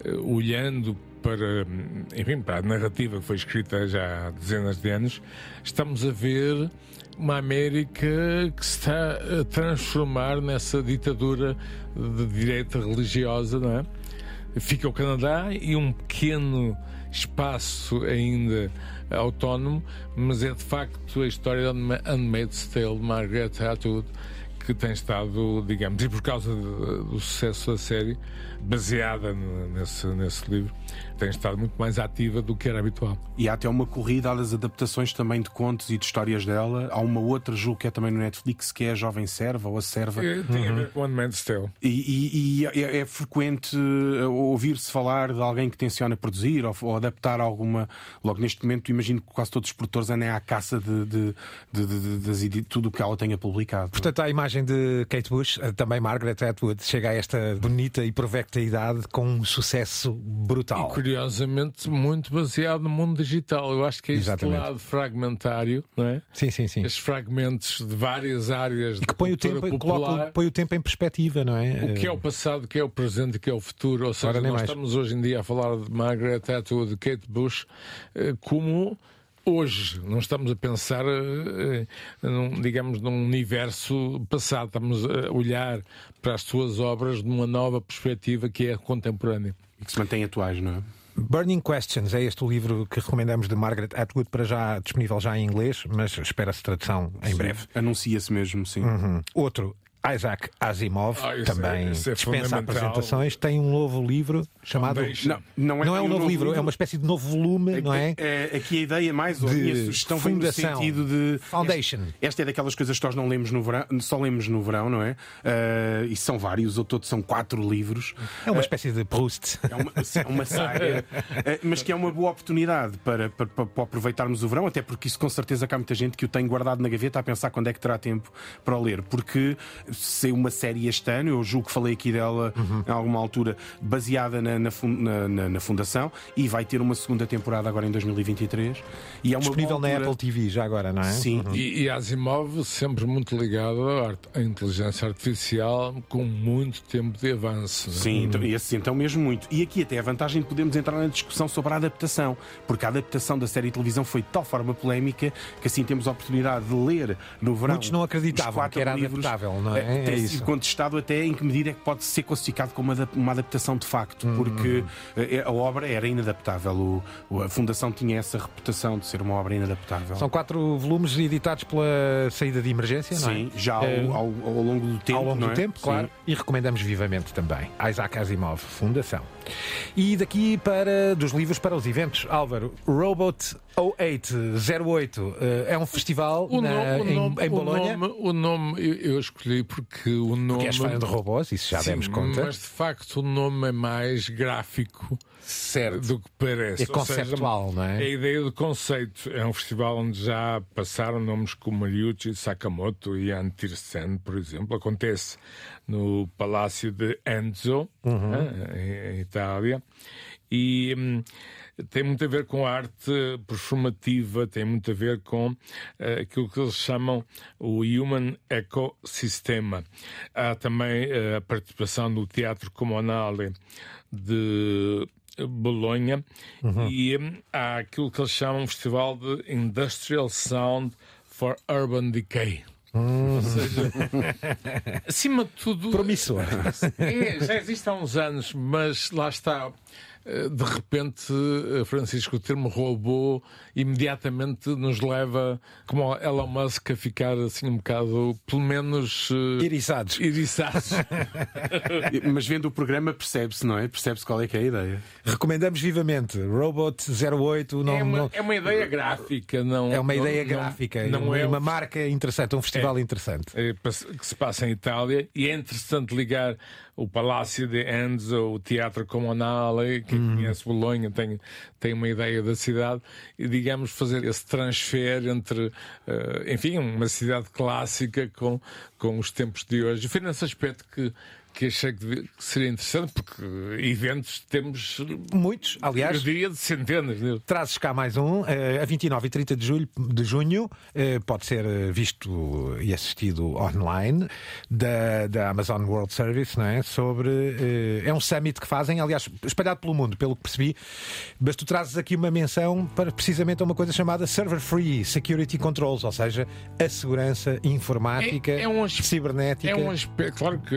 eh, olhando para, enfim, para a narrativa que foi escrita já há dezenas de anos, estamos a ver uma América que se está a transformar nessa ditadura de direita religiosa, não é? Fica o Canadá e um pequeno espaço ainda autónomo, mas é de facto a história de Handmaid's Tale de Margaret Atwood que tem estado, digamos, e por causa do sucesso da série, baseada nesse, nesse livro, tem estado muito mais ativa do que era habitual. E há até uma corrida às adaptações também de contos e de histórias dela. Há uma outra, julgo que é também no Netflix, que é a Jovem Serva ou a Serva. Eh, Tem a ver com Handmaid's Tale. E, e- e é, é frequente eh, ouvir-se falar de alguém que tenciona produzir ou, ou adaptar alguma. Logo neste momento, imagino que quase todos os produtores andem à caça de, de, de, de- tudo o que ela tenha publicado. Portanto, a imagem de Kate Bush, eh, também Margaret Atwood, chega a esta bonita e provecta idade com um sucesso brutal. E curiosamente, muito baseado no mundo digital. Eu acho que é este Exatamente. lado fragmentário, não é? Sim, sim, sim. Estes fragmentos de várias áreas Que põe o, tempo, coloca, põe o tempo em perspectiva, não é? O que é o passado, o que é o presente, o que é o futuro. Ou seja, nós mais. estamos hoje em dia a falar de Margaret Atwood, de Kate Bush, eh, como hoje. Não estamos a pensar, eh, eh, num, digamos, num universo passado. Estamos a olhar para as suas obras numa nova perspectiva que é contemporânea. E que se mantém atuais, não é? Burning Questions é este o livro que recomendamos de Margaret Atwood, para já disponível já em inglês, mas espera-se tradução em Sim, breve. Anuncia-se mesmo, sim. Uhum. Outro, Isaac Asimov, Ah, é- também isso é dispensa apresentações, tem um novo livro chamado. Não, não é, Não é um novo livro, é uma espécie de novo volume, não é? É, aqui a ideia mais, ou a sugestão vem no fundação. sentido de. Foundation. Esta, esta é daquelas coisas que nós não lemos no verão, só lemos no verão, não é? Ah, e são vários, ou todos são quatro livros. É uma Ah, espécie de Proust. É uma, é uma saga, eh, mas que é uma boa oportunidade para, para, para- para aproveitarmos o verão, até porque isso com certeza que há muita gente que o tem guardado na gaveta a pensar quando é que terá tempo para o ler. Porque se uma série este ano, eu julgo que falei aqui dela Uhum. em alguma altura, baseada na, na, na- na- Fundação, e vai ter uma segunda temporada agora em 2023. E é uma Disponível na Apple TV já agora, não é? Sim, E, e Asimov sempre muito ligado à, inteligência artificial com muito tempo de avanço. é? Sim, então, esse então mesmo muito. E aqui até a vantagem de podermos entrar na discussão sobre a adaptação, porque a adaptação da série de televisão foi de tal forma polémica que assim temos a oportunidade de ler no verão. Muitos não acreditavam que era livros. adaptável, não é? É Tem isso. sido contestado até em que medida é que pode ser classificado como uma adaptação de facto, Uhum. porque eh, a obra era inadaptável. O- a Fundação tinha essa reputação de ser uma obra inadaptável. São quatro volumes editados pela saída de emergência, não é? Sim, já ao, Eh, ao- ao longo do tempo. ao longo do é? tempo, Sim. claro. E recomendamos vivamente também. Isaac Asimov, Fundação. E daqui para dos livros para os eventos, Álvaro, Robot 0808 eh, é um festival O na- nome, o em, nome- em o Bolonha. nome- o nome eu, eu escolhi porque o nome. Porque és fã de robôs, isso já Sim, demos conta. Mas de facto o nome é mais gráfico certo. do que parece. É Ou seja, conceptual, não é? A ideia do conceito é um festival onde já passaram nomes como Ryuichi Sakamoto e Antirsen, por exemplo. Acontece no Palácio de Enzo, Uhum. eh, em Itália. E hum, tem muito a ver com a arte performativa, tem muito a ver com eh, aquilo que eles chamam o Human Ecosistema. Há também eh, a participação do Teatro Comunale de Bolonha Uhum. e hum, há aquilo que eles chamam um Festival de Industrial Sound for Urban Decay. Hum. Ou seja, acima de tudo. Promissor. É, já existe há uns anos, mas lá está. Eh, De repente, eh, Francisco, o termo robô imediatamente nos leva, como Elon Musk, a ficar assim um bocado, pelo menos. eh, Iriçados. Iriçados. Mas vendo o programa percebe-se, não é? Percebe-se qual é que é a ideia. Recomendamos vivamente. Robot 08 não, é, uma, não- é uma ideia gráfica, não. é uma não- ideia não- gráfica, Não, uma, é uma um marca interessante, um festival interessante. eh, pass- que se passa em Itália e é interessante ligar o Palácio de Enzo, o Teatro Comunale, quem Uhum. conhece Bolonha tem, tem uma ideia da cidade, e digamos fazer esse transfer entre, eh, enfim, uma cidade clássica com, com os tempos de hoje. E foi nesse aspecto que, que achei que, seria interessante, porque eventos temos Muitos, aliás. eu diria de centenas. né? Trazes cá mais um, eh, a 29 e 30 de, julho, de junho, eh, pode ser eh, visto e assistido online, da, da Amazon World Service, não é? Sobre. é um summit que fazem, aliás, espalhado pelo mundo, pelo que percebi, mas tu trazes aqui uma menção para precisamente uma coisa chamada Server Free Security Controls, ou seja, a segurança informática, É- é um cibernética. É um aspecto, claro que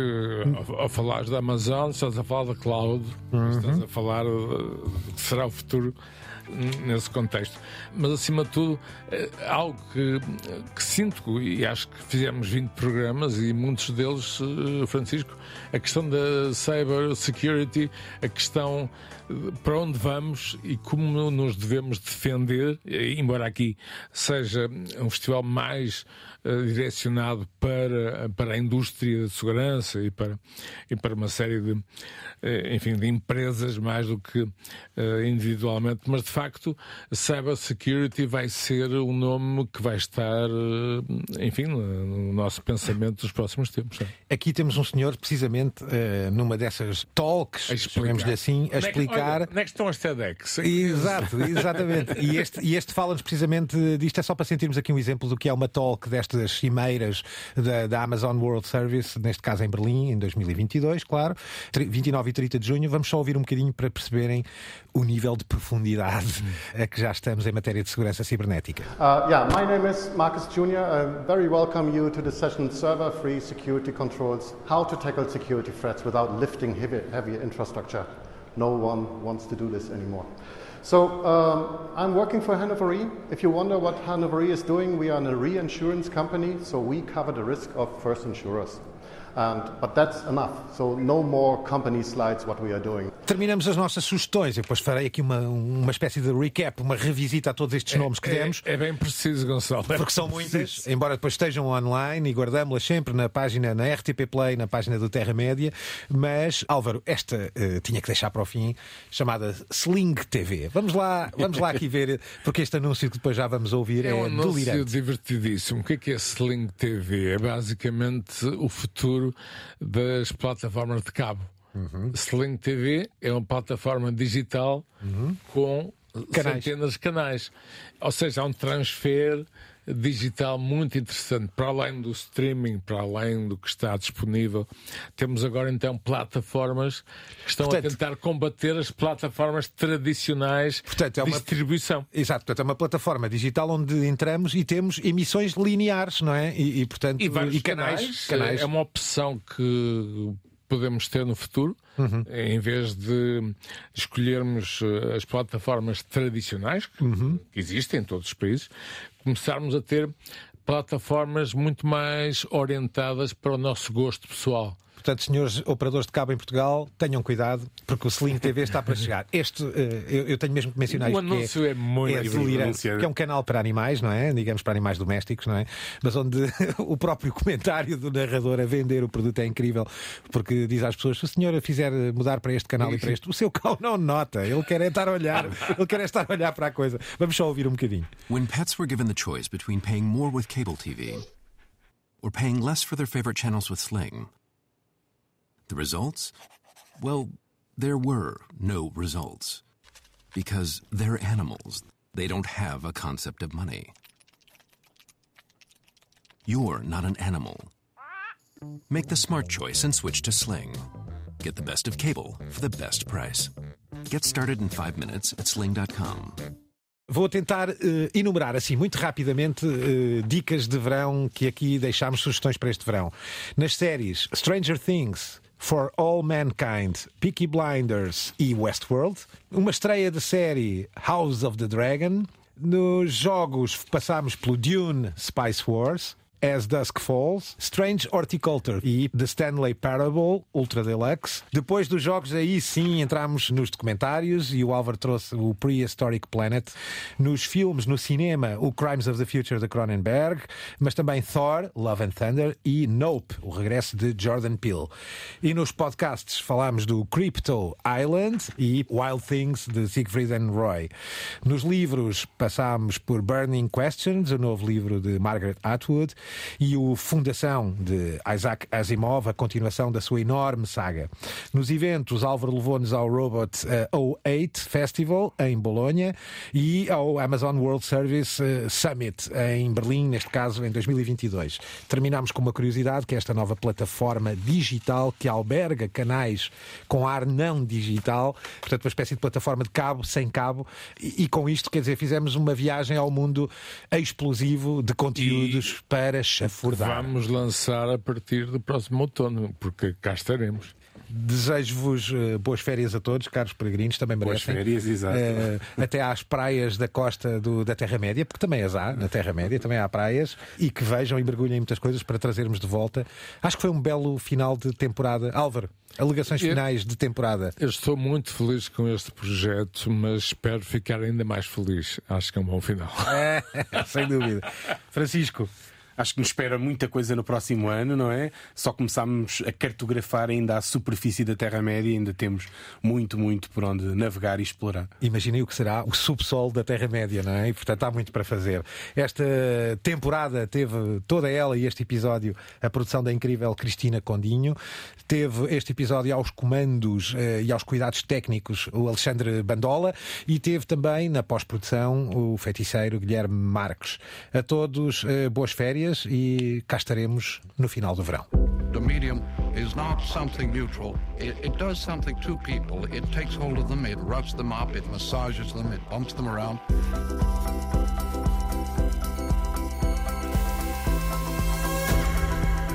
ao falares da Amazon, estás a falar da cloud, estás a falar do que será o futuro nesse contexto. Mas acima de tudo, eh, algo que, que sinto, e acho que fizemos 20 programas e muitos deles, eh, Francisco, a questão da cyber security, a questão para onde vamos e como nos devemos defender, embora aqui seja um festival mais eh, direcionado para, para a indústria de segurança e para, e para uma série de, eh, enfim, de empresas mais do que individualmente, mas de facto a cyber security vai ser um nome que vai estar, eh, enfim, no no nosso pensamento dos próximos tempos. não é? Aqui temos um senhor, precisamente, eh, numa dessas talks, chamemos-lhe assim, a é explicar. olha, Onde é que estão as TEDx? Exato, exatamente. E este, e este fala-nos precisamente disto, é só para sentirmos aqui um exemplo do que é uma talk destas cimeiras da, da Amazon World Service, neste caso em Berlim, em 2022, claro, Tri- 29 e 30 de junho. Vamos só ouvir um bocadinho para perceberem o nível de profundidade a que já estamos em matéria de segurança cibernética. Uh, yeah, my name is Marcus Jr. I very welcome you to the session Server Free Security Controls How to Tackle Security Threats Without Lifting Heavy, heavy Infrastructure. No one wants to do this anymore. So, um, I'm working for Hannover Re. If you wonder what Hannover Re is doing, we are a reinsurance company, so we cover the risk of first insurers. And, but that's enough. So no more company slides what we are doing. Terminamos as nossas sugestões. Eu depois farei aqui uma, uma espécie de recap, uma revisita a todos estes nomes que demos. É, é bem preciso, Gonçalo. Porque são muitas, embora depois estejam online e guardamos-las sempre na página, na RTP Play, na página do Terra Média. Mas, Álvaro, esta uh, tinha que deixar para o fim, chamada Sling TV. Vamos lá, vamos lá aqui ver, porque este anúncio que depois já vamos ouvir é, é, um anúncio delirante. divertidíssimo. O que é que é Sling TV? É basicamente o futuro das plataformas de cabo. Uhum. Sling TV é uma plataforma digital com Canais. centenas de canais. Ou seja, há um transfer digital muito interessante. Para além do streaming, para além do que está disponível, temos agora então plataformas que estão Portanto- a tentar combater as plataformas tradicionais Portanto, é uma- distribuição. Exato, portanto é uma plataforma digital onde entramos e temos emissões lineares, não é? E, e, portanto, E vários canais, canais. canais. É uma opção que podemos ter no futuro, Uhum. em vez de escolhermos eh, as plataformas tradicionais que, Uhum. que existem em todos os países, começarmos a ter plataformas muito mais orientadas para o nosso gosto pessoal. Portanto, senhores operadores de cabo em Portugal, tenham cuidado, porque o Sling TV está para chegar. Este, eh, eu, eu tenho mesmo que mencionar O isto. que anúncio é muito delirante, anúncio. que é um canal para animais, não é? Digamos para animais domésticos, não é? Mas onde o próprio comentário do narrador a vender o produto é incrível, porque diz às pessoas: se o senhor fizer mudar para este canal e para este, o seu cão não nota, ele quer é estar a olhar, ele quer é estar a olhar para a coisa. Vamos só ouvir um bocadinho. When pets were given the choice between paying more with cable TV or paying less for their favorite channels with Sling, the results? Well, there were no results. Because they're animals. They don't have a concept of money. You're not an animal. Make the smart choice and switch to Sling. Get the best of cable for the best price. Get started in five minutes at sling.com. Vou tentar eh, enumerar assim muito rapidamente eh, dicas de verão que aqui deixámos sugestões para este verão. Nas séries Stranger Things, For All Mankind, Peaky Blinders e Westworld. Uma estreia de série House of the Dragon. Nos jogos passámos pelo Dune Spice Wars. As Dusk Falls, Strange Horticulture e The Stanley Parable Ultra Deluxe. Depois dos jogos, aí sim entramos nos documentários e o Álvaro trouxe o Prehistoric Planet. Nos filmes, no cinema, o Crimes of the Future de Cronenberg, mas também Thor, Love and Thunder e Nope, o regresso de Jordan Peele. E nos podcasts falámos do Crypto Island e Wild Things de Siegfried and Roy. Nos livros passámos por Burning Questions, o novo livro de Margaret Atwood, e o Fundação de Isaac Asimov, a continuação da sua enorme saga. Nos eventos, Álvaro levou-nos ao Robot eh, 08 Festival em Bolonha e ao Amazon World Service eh, Summit em Berlim, neste caso em 2022. Terminamos com uma curiosidade que é esta nova plataforma digital que alberga canais com ar não digital, portanto uma espécie de plataforma de cabo sem cabo e, e com isto, quer dizer, fizemos uma viagem ao mundo explosivo de conteúdos para chafurdar. Vamos lançar a partir do próximo outono, porque cá estaremos. Desejo-vos eh, boas férias a todos, caros peregrinos, também Boas merecem. férias, exato. Eh, até às praias da costa do- da Terra-média, porque também as há na Terra-média, também há praias, e que vejam e mergulhem em muitas coisas para trazermos de volta. Acho que foi um belo final de temporada. Álvaro, alegações Eu- finais de temporada. Eu estou muito feliz com este projeto, mas espero ficar ainda mais feliz. Acho que é um bom final. É, sem dúvida. Francisco. Acho que nos espera muita coisa no próximo ano, não é? Só começámos a cartografar ainda a superfície da Terra-média e ainda temos muito, muito por onde navegar e explorar. Imaginem o que será o subsolo da Terra-média, não é? E portanto há muito para fazer. Esta temporada teve toda ela e este episódio a produção da incrível Cristina Condinho. Teve este episódio aos comandos eh, e aos cuidados técnicos o Alexandre Bandola e teve também na pós-produção o feiticeiro Guilherme Marques. A todos eh, boas férias e cá estaremos no final do verão. The medium is not something neutral. It, it does something to people. It takes hold of them, it roughs them up, it massages them, it bumps them around.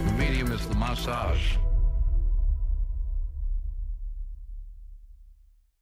The medium is the massage.